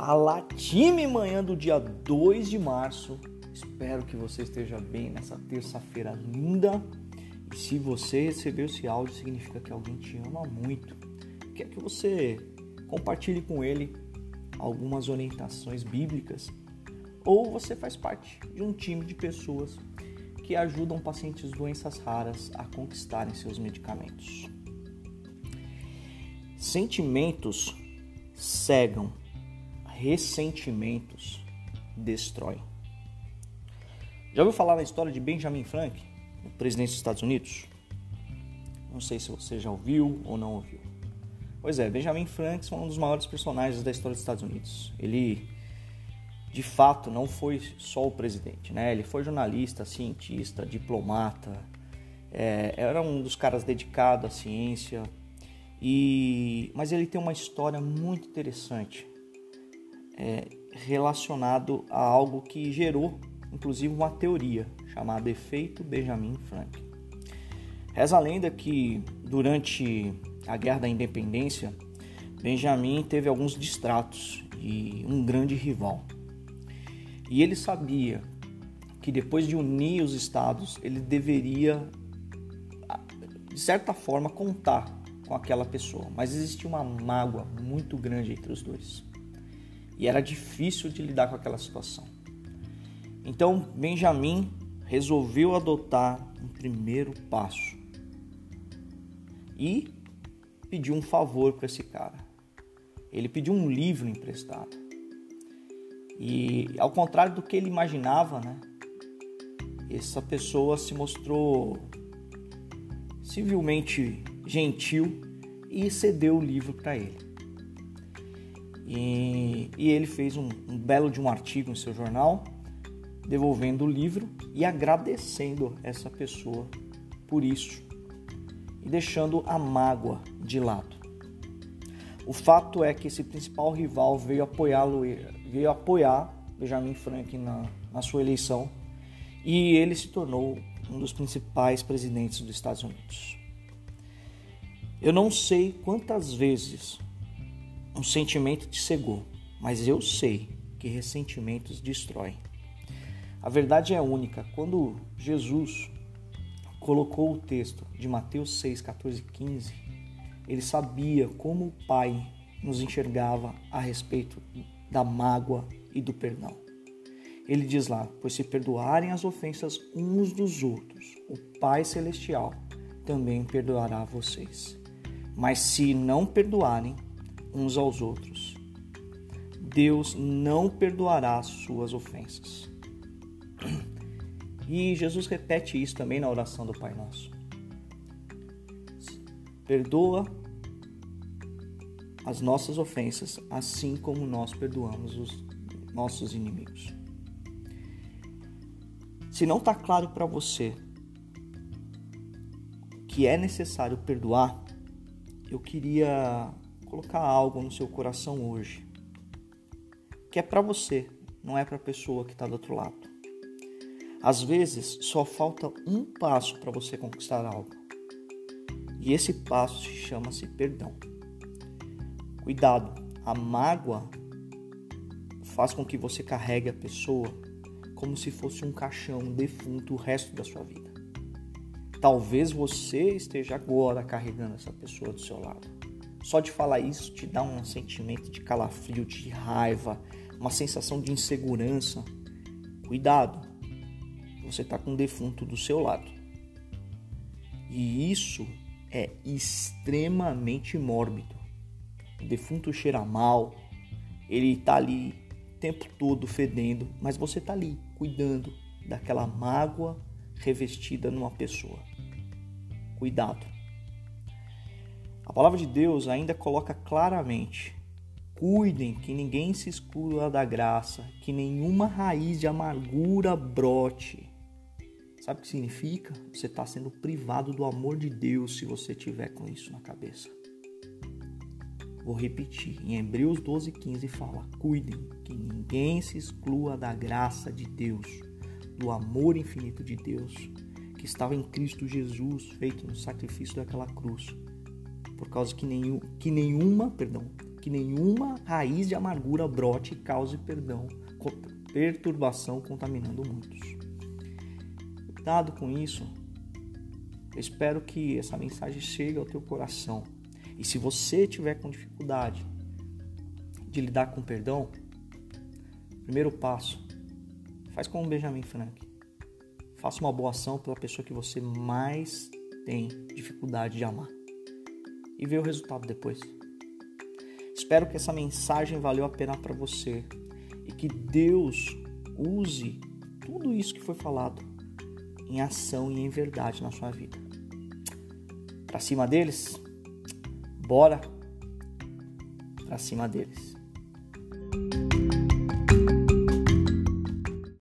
Fala time manhã do dia 2 de março. Espero que você esteja bem nessa terça-feira linda. E se você recebeu esse áudio, significa que alguém te ama muito. Quer que você compartilhe com ele algumas orientações bíblicas ou você faz parte de um time de pessoas que ajudam pacientes doenças raras a conquistarem seus medicamentos. Sentimentos cegam ressentimentos destroem. Já ouviu falar na história de Benjamin Franklin, o presidente dos Estados Unidos? Não sei se você já ouviu ou não ouviu. Pois é, Benjamin Franklin foi um dos maiores personagens da história dos Estados Unidos. Ele, de fato, não foi só o presidente, né? Ele foi jornalista, cientista, diplomata, é, era um dos caras dedicado à ciência. E, mas ele tem uma história muito interessante é, relacionado a algo que gerou, inclusive, uma teoria chamada efeito Benjamin Franklin. Reza a lenda que durante a Guerra da Independência, Benjamin teve alguns distratos e um grande rival. E ele sabia que depois de unir os estados, ele deveria, de certa forma, contar com aquela pessoa. Mas existia uma mágoa muito grande entre os dois e era difícil de lidar com aquela situação. Então Benjamin resolveu adotar um primeiro passo e pediu um favor para esse cara. Ele pediu um livro emprestado. E ao contrário do que ele imaginava, né? Essa pessoa se mostrou civilmente gentil e cedeu o livro para ele. E, e ele fez um, um belo de um artigo no seu jornal, devolvendo o livro e agradecendo essa pessoa por isso e deixando a mágoa de lado. O fato é que esse principal rival veio apoiá-lo, veio apoiar Benjamin Franklin na, na sua eleição e ele se tornou um dos principais presidentes dos Estados Unidos. Eu não sei quantas vezes um sentimento te cegou, mas eu sei que ressentimentos destroem. A verdade é única. Quando Jesus colocou o texto de Mateus 6, 14 e 15, ele sabia como o Pai nos enxergava a respeito da mágoa e do perdão. Ele diz lá: Pois se perdoarem as ofensas uns dos outros, o Pai Celestial também perdoará vocês. Mas se não perdoarem, uns aos outros. Deus não perdoará suas ofensas. E Jesus repete isso também na oração do Pai Nosso. Perdoa as nossas ofensas, assim como nós perdoamos os nossos inimigos. Se não está claro para você que é necessário perdoar, eu queria colocar algo no seu coração hoje que é para você, não é para a pessoa que está do outro lado. Às vezes só falta um passo para você conquistar algo. E esse passo chama-se perdão. Cuidado, a mágoa faz com que você carregue a pessoa como se fosse um caixão um defunto o resto da sua vida. Talvez você esteja agora carregando essa pessoa do seu lado. Só de falar isso te dá um sentimento de calafrio, de raiva, uma sensação de insegurança. Cuidado, você está com um defunto do seu lado. E isso é extremamente mórbido. O defunto cheira mal, ele está ali o tempo todo fedendo, mas você está ali cuidando daquela mágoa revestida numa pessoa. Cuidado. A palavra de Deus ainda coloca claramente: cuidem que ninguém se exclua da graça, que nenhuma raiz de amargura brote. Sabe o que significa? Você está sendo privado do amor de Deus se você tiver com isso na cabeça. Vou repetir. Em Hebreus 12, 15 fala: Cuidem que ninguém se exclua da graça de Deus, do amor infinito de Deus, que estava em Cristo Jesus, feito no sacrifício daquela cruz por causa que, nenhum, que nenhuma, perdão, que nenhuma raiz de amargura brote e cause perdão, perturbação, contaminando muitos. Cuidado com isso. Eu espero que essa mensagem chegue ao teu coração. E se você tiver com dificuldade de lidar com perdão, primeiro passo, faz como Benjamin Frank. Faça uma boa ação pela pessoa que você mais tem dificuldade de amar. E vê o resultado depois. Espero que essa mensagem valeu a pena para você e que Deus use tudo isso que foi falado em ação e em verdade na sua vida. Para cima deles, bora para cima deles.